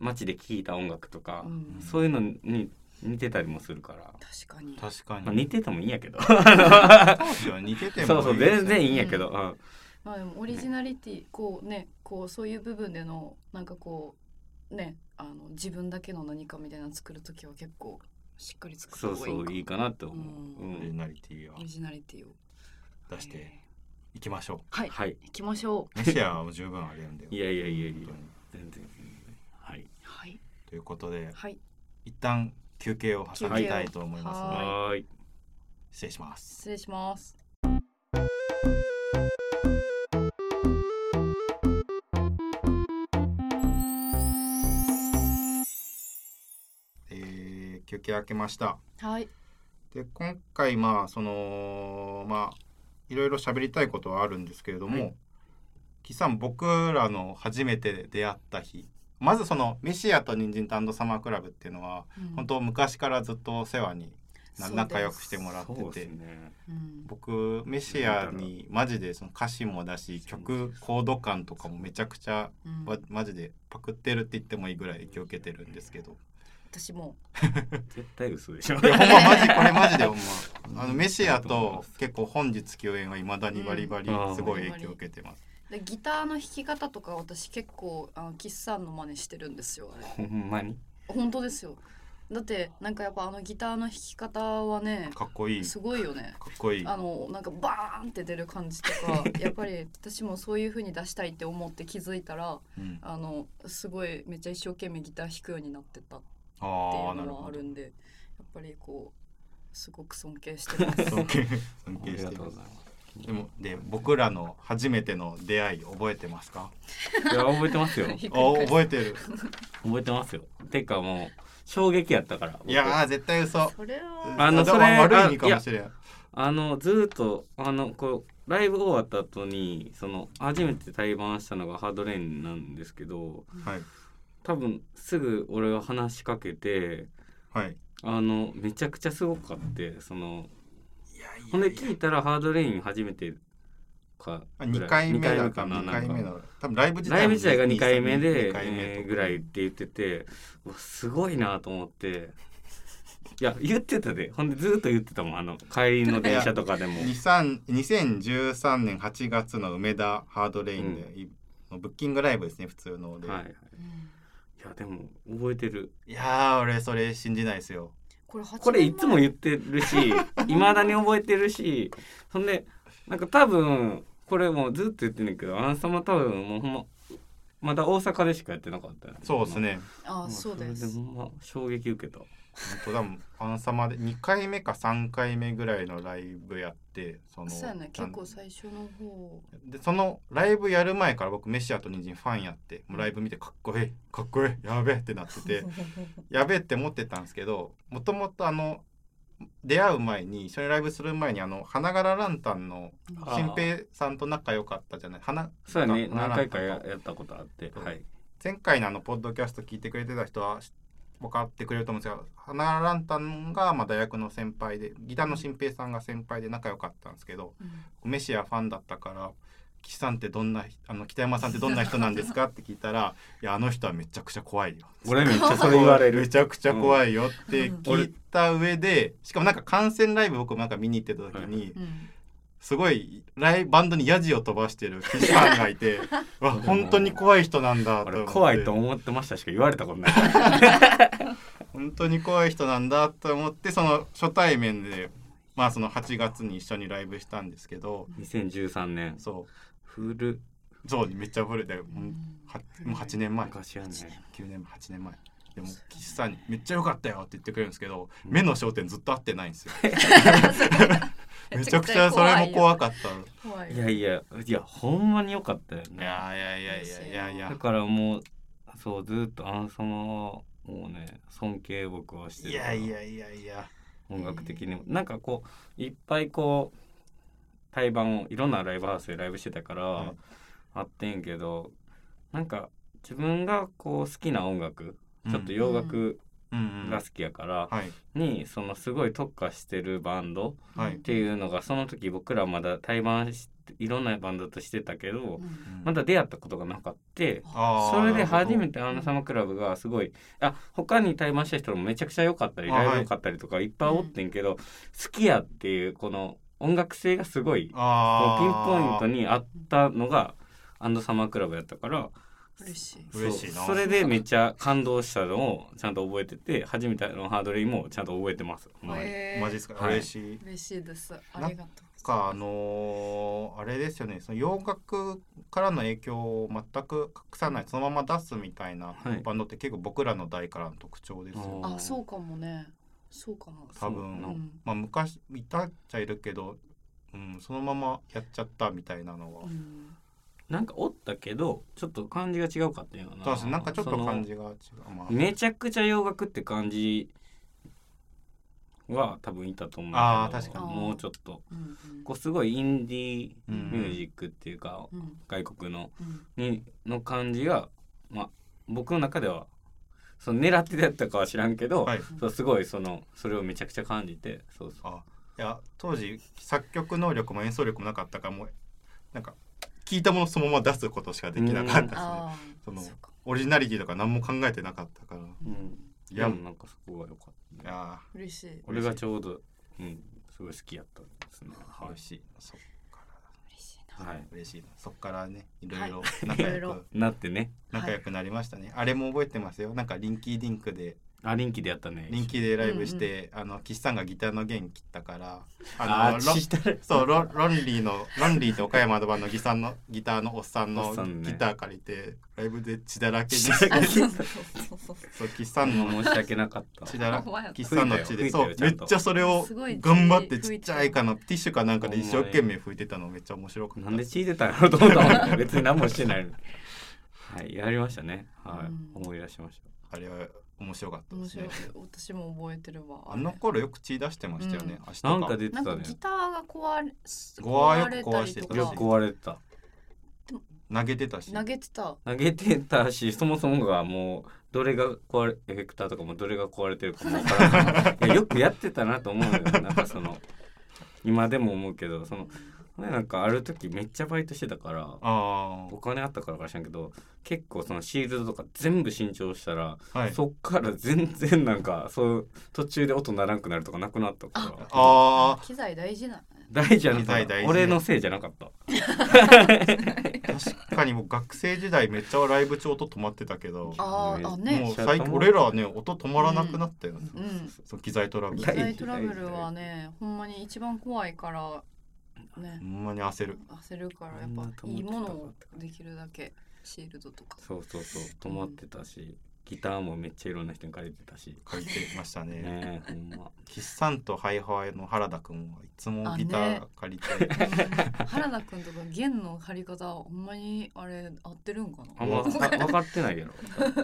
S1: 街で聴いた音楽とか、
S3: うん。
S1: そういうのに似てたりもするから、
S3: 確かに。
S2: 確かに、
S1: まあ、似ててもいいんやけど。
S2: 当時は似てても
S1: そうそう全然いいんやけど、
S3: う
S1: うん
S3: まあでもオリジナリティこうねこうそういう部分でのなんかこうねあの自分だけの何かみたいなの作る時は結構しっかり作った
S1: そう
S3: 方がいいか
S1: そういいかなって思う、
S3: う
S1: うん。
S2: オリジナリティを
S3: オリジナリティを。
S2: 出していきましょ
S3: はい、
S1: はい。
S3: 行きましょう。
S2: うメシアはもう十分あるんで
S1: いやいやいやいや
S2: 本当に
S1: 全然。はい。
S3: はい。
S2: ということで
S3: はい。
S2: 一旦休憩を挟みたいと思いますので
S3: はい。
S2: 失礼します。
S3: 失礼します
S2: えー休憩明けました。
S3: はい。
S2: で今回まあそのまあいろいろ喋りたいことはあるんですけれども、
S1: はい。
S2: キさん僕らの初めて出会った日まずそのメシアと人参とアンドサマークラブっていうのは、
S3: うん。
S2: 本当昔からずっとお世話に仲良くしてもらってて
S1: ね。
S3: うん。
S2: 僕メシアにマジでその歌詞もだし曲コード感とかもめちゃくちゃ
S3: うん。
S2: わマジでパクってるって言ってもいいぐらい影響を受けてるんですけど
S3: 私も。
S1: 絶対嘘でしょ。
S2: いやほんまマジこれマジでほんま。あのメシアと結構本日共演はいまだにバリバリ
S1: うん。
S2: すごい影響を受けてます。
S3: でギターの弾き方とか私結構あのキッサンの真似してるんですよあれ。
S1: ほんまに？
S3: 本当ですよ。だってなんかやっぱあのギターの弾き方はね
S2: かっこいい。
S3: すごいよね。
S2: かっこいい。
S3: あのなんかバーンって出る感じとか やっぱり私もそういう風に出したいって思って気づいたら
S2: うん。
S3: あのすごいめっちゃ一生懸命ギター弾くようになってたって
S2: あ
S3: いうのはあるんでやっぱりこうすごく尊敬してます。
S2: 尊敬してます。
S1: がとうございます。
S2: でもで僕らの初めての出会い覚えてますか？
S1: いや覚えてますよ。
S2: あ覚えてる。
S1: 覚えてますよ。てかもう衝撃やったから僕。
S2: いやー絶対嘘。
S3: それは。
S2: だ
S1: あのそれ
S2: 悪い意味かもしれん。
S1: あのずーっとあのこうライブ終わった後にその初めて対バンしたのがハードレインなんですけど
S2: はい
S1: 多分すぐ俺が話しかけて
S2: はい。
S1: あのめちゃくちゃすごかってその
S2: いやい
S1: ほんで聞いたらハードレイン初めてか
S2: 2回目
S1: 二
S2: だ
S1: かな
S2: 2回目
S1: なんか。
S2: の多分ライブ自体
S1: ライブ自体が2回目で
S2: 二回目。
S1: ぐらいって言っててすごいなと思って。いや言ってたで。ほんでずーっと言ってたもんあの帰りの電車とかでも。
S2: 23 2013年8月の梅田ハードレインで、いブッキングライブですね普通ので、
S1: はいはい。
S3: うん
S1: いやでも覚えてる。
S2: いやー俺それ信じないですよ。
S3: これ8
S1: これいつも言ってるし いまだに覚えてるしそんでなんか多分これもうずっと言ってんねんけどアンサマ多分もうほんままだ大阪でしかやってなかったよね。
S2: そうですね。
S3: あそうです。
S1: ま衝撃受けた
S2: 本当だもん。アンサマで2回目か3回目ぐらいのライブやってその
S3: そうやね結構最初の方。
S2: でそのライブやる前から僕メシアとニンジンファンやってもうライブ見てかっこいいかっこいいやべえってなってて やべえって思ってたんですけどもともとあの出会う前に一緒にライブする前にあの花柄ランタンの
S1: あ
S2: 新平さんと仲良かったじゃない？花
S1: そうやね
S2: 花
S1: 何回かややったことあってはい。
S2: 前回のあのポッドキャスト聞いてくれてた人はし分かってくれると思うんですが花柄ランタンがまあ大学の先輩でギターの新平さんが先輩で仲良かったんですけど
S3: うん。
S2: メシアファンだったから「岸さんってどんなあの北山さんってどんな人なんですか?」って聞いたら「いやあの人はめちゃくちゃ怖いよ」
S1: 俺めっちゃそれ言われる。
S2: めちゃくちゃ怖いよって聞いた上で、しかもなんか観戦ライブ僕なんか見に行ってた時に、
S3: うん
S2: すごいライバンドにヤジを飛ばしてる岸さんがいて わ本当に怖い人なんだと思って。
S1: 俺怖いと思ってましたしか言われたことない。
S2: 本当に怖い人なんだと思ってその初対面でまあその8月に一緒にライブしたんですけど。
S1: 2013年。
S2: そ
S1: フル
S2: うそうめっちゃ古い。だよもうはもう8年前。
S1: 昔やね。
S2: 9年前8年前でも岸さんに「めっちゃ良かったよ」って言ってくれるんですけど目の焦点ずっと合ってないんですよ。めちゃくちゃそれも怖かった。
S3: 怖い
S1: いやいやいやほんまに良かったよ
S2: い
S1: ね
S2: やいやいやいやいやいや。
S1: だからもうそうずっとアンサマはもうね尊敬僕はして
S2: い
S1: るから。
S2: やいやいやいや。
S1: 音楽的にも。なんかこういっぱいこう対バンをいろんなライブハウスでライブしてたから、
S2: はい
S1: あってんけどなんか自分がこう好きな音楽、ちょっと洋楽が好きやから、
S2: はい。
S1: にそのすごい特化してるバンド
S2: はい。
S1: っていうのがその時僕らまだ対バンいろんなバンドとしてたけど、
S3: うん。
S1: まだ出会ったことがなかって。それで初めてアンナサマクラブがすごいあ他に対バンした人もめちゃくちゃ良かったりライブ良かったりとかいっぱいおってんけど、好きやっていうこの音楽性がすごいピンポイント
S2: に
S1: にあったのがアンドサマークラブやったから
S3: 嬉しい。
S2: 嬉しいな。
S1: そう。それでめっちゃ感動したのをちゃんと覚えてて初めてのハードレインもちゃんと覚えてます。
S2: マジですか、
S1: はい。
S2: 嬉しい。
S3: 嬉しいです。ありがとう
S2: かあのーあれですよね。その洋楽からの影響を全く隠さないそのまま出すみたいな
S1: はい。
S2: バンドって結構僕らの代からの特徴ですよ。ね、
S1: あー。
S3: あそうかもね。そうかも。
S2: 多分
S1: う
S3: ん。
S2: まあ昔いたっちゃいるけど、うん、そのままやっちゃったみたいなのは、
S3: うん
S1: なんかおったけどちょっと感じが違うかっていうのかな。
S2: そうですね。なんかちょっと感じ
S1: そ
S2: が違う、まあ。
S1: のめちゃくちゃ洋楽って感じは多分いたと思うけど。
S2: あー確
S3: かに。
S1: もうちょっと。
S3: うんうん。
S1: こうすごいインディー
S2: うん
S1: ミュージックっていうか、
S3: うん。
S1: 外国の
S3: うん。
S1: にの感じが、まあ、僕の中ではその狙ってやったかは知らんけど、
S2: はい。
S1: そうすごいそのそれをめちゃくちゃ感じてそうそう。
S2: あいや当時作曲能力も演奏力もなかったからもうなんか聞いたものそのまま出すことしかできなかったですね
S3: あ
S2: その
S3: そうか。
S2: オリジナリティとか何も考えてなかったから。い
S1: うん、
S2: いや
S1: でもなんかそこが良かった、ね、
S2: や
S3: 嬉しい。
S1: 俺がちょうどうんすごい好きやったんですね。
S2: ー嬉しい。そっか
S3: 嬉しいな
S1: はい、はい、
S2: ら嬉しいな。そっからねい。ろいろ
S3: はい
S2: 仲良く
S1: なってね。
S2: 仲良くなりましたね、あれも覚えてますよ。なんかリンキーディンクで
S1: あ臨機でやったね。
S2: リンキーでライブして、あの岸さんがギターの弦切ったからあのロそうロロンリーのロンリーと岡山の版のギターのギターのおっさん
S1: お
S2: のギター借りてライブで血だらけに
S1: 血だらけ
S2: して
S3: あそう
S2: 岸さんの
S1: 申し訳なかった。
S2: 血だら岸さんの血でそうめっ
S1: ちゃ
S2: それを頑張ってちっちゃいかなティッシュかなんかで一生懸命拭いてたのめっちゃ面白かった。
S1: なんで血出たんやろと思った別に何もしてないのにはいやりましたね。はい、
S3: うん。
S1: 思い出しました。
S2: あれは面白かったです
S3: 面白い。
S2: ね
S3: 私も覚えてるわ。
S2: あの頃よく血出してましたよね、
S3: うん。
S1: なんか出てたね。
S3: ギターが壊れ壊れた。りと
S2: 壊してた
S1: よく壊れてた。
S2: 投げてたし。
S3: 投げてた。
S1: 投げてたしそもそもがもうどれが壊れエフェクターとかもどれが壊れてるかもわからない。よくやってたなと思うよなんかその今でも思うけどそのなんかある時めっちゃバイトしてたから
S2: あ
S1: お金あったからか知らんけど結構そのシールドとか全部新調したら、
S2: あはい。
S1: そっから全然なんかそう途中で音ならんくなるとかなくなったから。
S2: あ
S3: 機材大事な。
S1: 大事じゃな。かっ
S2: 大大事。
S1: た俺のせいじゃなかった。
S2: 確かにもう学生時代めっちゃライブ調音止まってたけど
S3: あーあね。
S2: もう最近俺らはね音止まらなくなったよね、
S3: うん。
S2: そう機材トラブル。
S3: 機材トラブルはねほんまに一番怖いからね。
S2: ほんまに焦る。
S3: 焦るからやっぱいいものをできるだけシールドとか。
S1: そうそうそう。止まってたしギターもめっちゃいろんな人に借りてたし。
S2: 書いてましたね。
S1: ねえほんま。
S2: 岸さんとハイハイの原田くんはいつもギター借りて、
S3: 原田くんとか弦の張り方ほんまにあれ合ってるんかな？
S1: あんま分かってないやろ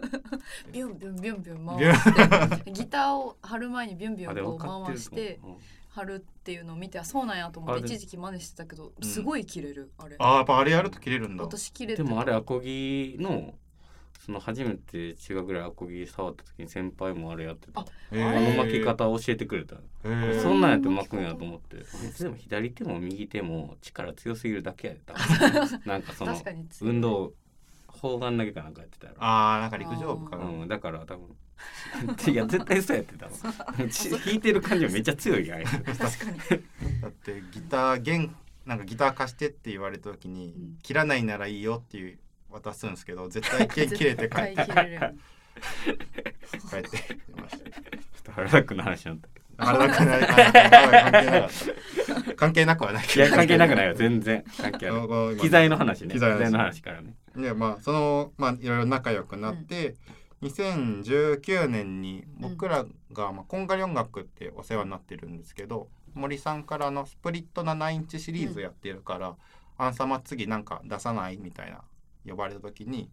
S3: ビュンビュンビュンビュン回して。ギターを張る前にビュンビュンこう
S1: 分かってる
S3: 回して
S1: と思う
S3: 張るっていうのを見てあそうなんやと思って一時期真似してたけど
S2: うん。
S3: すごい切れるあれ。
S2: あーやっぱあれやると切れるんだ。
S3: 私切れてた
S1: でもあれアコギのその初めて中学ぐらいアコギ触った時に先輩もあれやってた
S3: あ
S2: へ
S1: あ
S2: ー
S1: の巻き方を教えてくれた。
S2: へー。
S1: そんなんやって巻くんやと思って。でも左手も右手も力強すぎるだけやった なんかその
S3: 確かに強い。
S1: 運動砲丸投げかなんかやってたやろ。
S2: あーなんか陸上部かな、
S1: うん、だから多分 いや絶対そうやってたわ。ち 弾いてる感じはめっちゃ強いやん
S3: 確かに。
S2: だってギター弦なんかギター貸してって言われた時に、
S3: うん。
S2: 切らないならいいよっていう渡すんですけど絶対弦切れて帰って。帰ってました。
S1: ちょっと原田君の話になった
S2: 関係なくはない
S1: ど。いや関係なくないよ全然。関係ある。
S2: 今
S1: 機材の話ね。
S2: 機材の話。
S1: からね。
S2: でまあそのまあいろいろ仲良くなって、2019年に僕らが、まあ、こんがり音楽ってお世話になってるんですけど森さんからのスプリット7インチシリーズやってるから「アンサマ次なんか出さない?」みたいな呼ばれた時に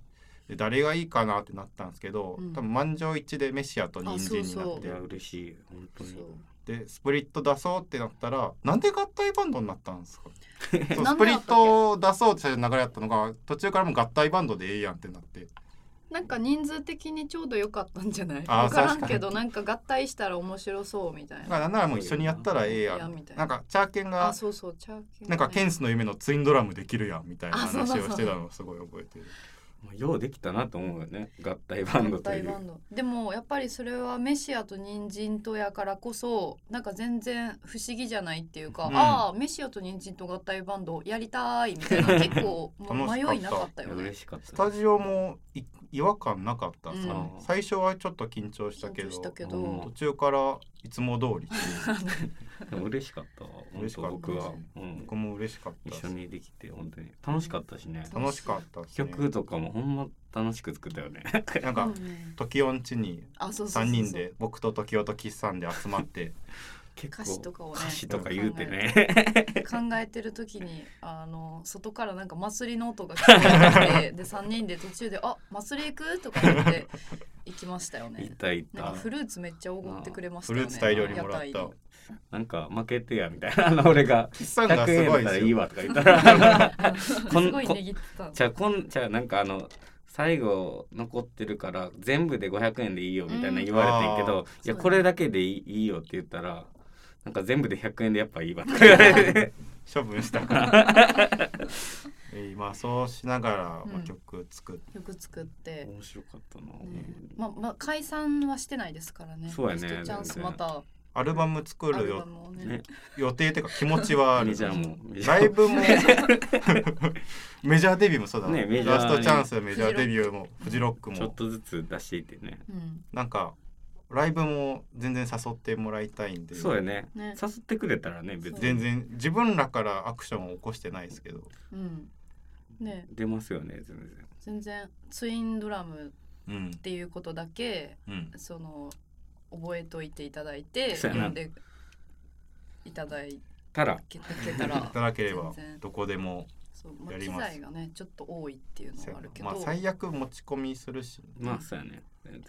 S2: で誰がいいかなってなったんですけど、
S3: うん。
S2: 多分満場一致でメシアと人参にな
S3: あそう
S2: って
S1: 嬉しい。本当に。
S2: でスプリット出そうってなったらなんで合体バンドになったんですか？スプリットを出そうって流れやったのが途中からもう合体バンドでええやんってなって
S3: なんか人数的にちょうど良かったんじゃない？分からんけどなんか合体したら面白そうみたいな。
S2: なんならもう一緒にやったらええやん。
S3: みたいな。
S2: なんかチャーケンが
S3: あそうそうチャーキン
S2: なんかケンスの夢のツインドラムできるやんみたいな話をしてたのをすごい覚えてる。
S1: まあようできたなと思うよね合体バンド
S3: 合
S1: という。
S3: 体バンドでもやっぱりそれはメシアと人参とやからこそなんか全然不思議じゃないっていうか、
S2: うん。
S3: ああメシアと人参と合体バンドやりたいみたいな結構 迷いなかったよね。
S1: 嬉しかった。
S2: スタジオもい違和感なかったさ、
S3: うん。
S2: 最初はちょっと緊張したけど途中からいつも通り。
S1: 嬉しかった。わ
S2: 嬉しかった。
S1: 僕は、うん、
S2: 僕も嬉しかった
S1: 一緒にできて本当に。楽しかったしね。
S2: 楽しかったね。
S1: 曲とかもほんま楽しく作ったよね。
S2: なんか時音地に
S3: あそうそうそうそう。
S2: 3人で僕と時音と岸さんで集まって
S1: 結
S3: 歌詞とかをね
S1: 歌詞とか言うてね。
S3: 考えて。る時にあの外からなんか祭りの音が聞こえて で3人で途中で「あ祭り行く?」とか言って行きましたよ
S1: い
S3: ね。
S1: たいた。
S3: なんかフルーツめっちゃおごってくれましたよね。
S2: フルーツ大量にもらった。
S1: なんか負けてやみたいな。あ の俺が
S2: 岸さんが
S1: 100円やったら
S2: すごい
S1: いいわとか言ったら。こん
S3: すごい
S1: こ
S3: ねぎってた。
S1: じゃあこんじゃあなんかあの最後残ってるから全部で500円でいいよみたいな言われてんけど、いやこれだけでいいいいよって言ったらなんか全部で100円でやっぱいいわとか。言われて
S2: 処分したか。ら えー今そうしながら、曲作って、
S3: 曲作って、
S1: 面白かったな、
S3: ね。まあまあ解散はしてないですからね。
S1: そうやね。
S3: ラストチャンスまた。
S2: アルバム作るよ。
S3: ね。
S1: ね。
S2: 予定っていうか気持ちはある。ライブも。メジャーデビューもそうだ、
S1: ね。
S2: ラストチャンスメジャーデビューも。フジロックも。
S1: ちょっとずつ出していってね。
S3: うん。
S2: なんかライブも全然誘ってもらいたいんで。
S1: そうやね。
S3: ね。
S1: 誘ってくれたらね別
S2: 全
S1: に
S2: 然自分らからアクションを起こしてないですけど、
S3: うん。ね。
S1: 出ますよね全然。
S3: 全然ツインドラム
S2: うん。
S3: っていうことだけ
S2: うん、
S3: その覚えといていただいて読んでいただい
S1: たら。
S3: たら。
S2: いただければどこでも
S3: そう、まあ、機材がねちょっと多いっていうのはあるけど、
S2: まあ最悪持ち込みするし、
S1: まあそうやね。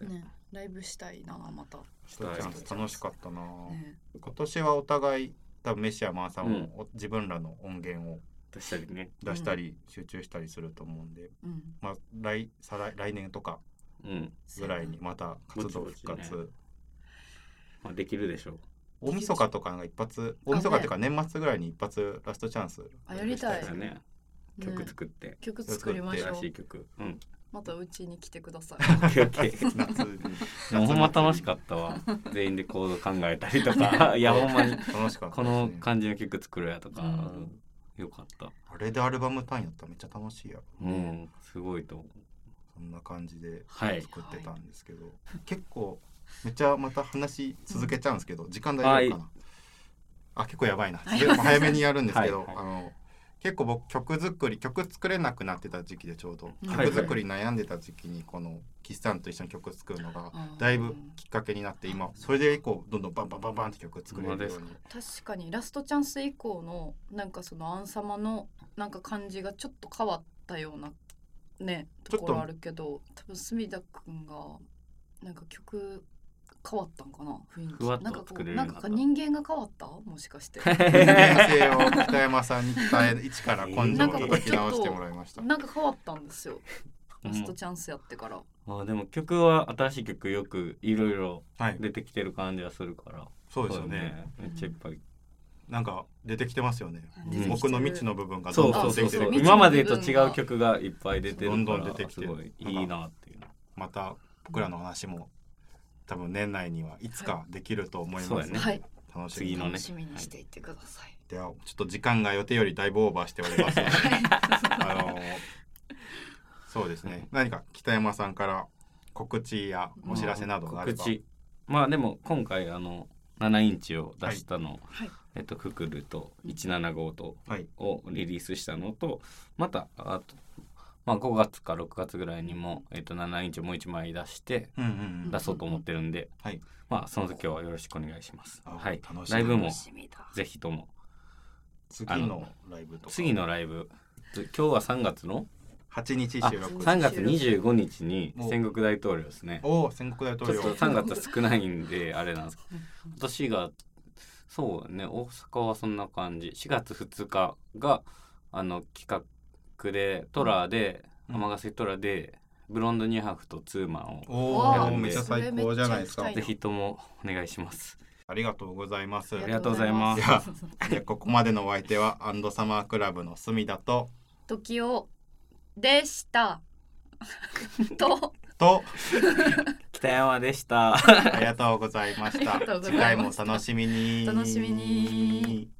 S3: ねライブしたいなまた、
S2: ストチャンス楽しかったな、
S3: ね、
S2: 今年はお互い多分メシアマーさんも、
S1: うん。
S2: お自分らの音源を
S1: 出したりね。
S2: 出したり集中したりすると思うんで、
S3: うん。
S2: まあ来再来来年とか
S1: うん、
S2: ぐらいにまた活動復活、
S1: ぼちぼちね。まあ、できるでしょう。
S2: 大晦日とかが一発大晦日っていうか年末ぐらいに一発ラストチャンス。
S3: あやりたい。
S1: ね曲作って。
S3: 曲作りましょう。
S1: 新しい曲。うん。
S3: またうちに来てください。
S1: ほんま楽しかったわ。全員でコード考えたりとか。いやほんまに。
S2: 楽しかったです
S1: こ
S2: ね
S1: の感じの曲作るやとか、
S3: うん。
S1: うんよかった。
S2: あれでアルバム単位やったらめっちゃ楽しいやろ。
S1: うん。すごいと思う。
S2: そんな感じで
S1: はい。
S2: 作ってたんですけど、結構めっちゃまた話続けちゃうんですけど、時間大丈夫かな？あ結構やばいな。早めにやるんですけど、
S1: はい。
S2: あの結構僕曲作り曲作れなくなってた時期でちょうど。
S3: うん。
S2: 曲作り悩んでた時期にこの岸さんと一緒に曲作るのがだいぶきっかけになって今それで以降どんどんバンバンバンバンって曲作れるように。
S3: 確かにラストチャンス以降のなんかそのアンサマのなんか感じがちょっと変わったようなね
S2: と
S3: ところあるけど多分隅田くんがなんか曲変わったんかな雰囲
S1: ふわっと
S3: 気なんかこ
S1: 作れるようになった。
S3: うなんか人間が変わった？もしかして。
S2: 人間性を北山さんに伝え一から根性を
S3: なんかこう
S2: 叩き直してもらいました。
S3: なんか変わったんですよ。
S1: うん。
S3: ラストチャンスやってから、
S1: あでも曲は新しい曲よくいろいろ
S2: はい。
S1: 出てきてる感じはするから。
S2: そうですよね。
S1: めっちゃいっぱい、
S2: なんか出てきてますよね。
S1: うん。
S2: 僕の未知の部分がど
S1: そうん
S2: ど
S1: そうそうそう。
S2: ん出てきてる。
S1: 今までと違う曲がいっぱい出てるから
S2: どんどん出てきて
S1: すごいいいなっていう。
S2: また僕らの話も多分年内にはいつかできると思います。
S1: ね。
S3: はい。
S2: 楽しみ
S1: ね。
S3: 楽しみにしていってください、
S2: ではちょっと時間が予定よりだいぶオーバーしております。の であのそうですね。何か北山さんから告知やお知らせなどがあれば、
S1: 告知。まあでも今回あの7インチを出したの、
S3: はい。
S1: えっとククルと175と
S2: はい。
S1: をリリースしたのとまたあと、まあ、5月か6月ぐらいにも、えっと、7インチをもう1枚出して
S2: うんうんうん。
S1: 出そうと思ってるんで、
S2: はい。
S1: まあその時はよろしくお願いします。
S2: あ
S1: はい。
S2: 楽しみ。
S1: ライブもぜひとも。
S2: 次のライブとか。
S1: 次のライブ。今日は3月の
S2: ？8日
S1: あ
S2: 収録。
S1: 3月25日に
S2: お
S1: 戦国大統領ですね。
S2: おお戦国大
S1: ちょ
S2: 統領
S1: っと3月少ないんで あれなんです。けど今年がそうね大阪はそんな感じ。4月2日があの企画でトラで
S2: うん
S1: 尼崎トラでブロンドニューハーフとツーマンを
S2: おおめっちゃ最高じゃないですか。
S1: ぜひともお願いします。
S2: ありがとうございます。
S1: ありがとうございます。
S2: いやでここまでのお相手はアンドサマークラブの隅田と
S3: 時をでした。と。
S2: と。
S1: 北山でした。
S2: ありがとうございました。
S3: ありがとうございました。
S2: 次回も楽しみに。
S3: 楽しみに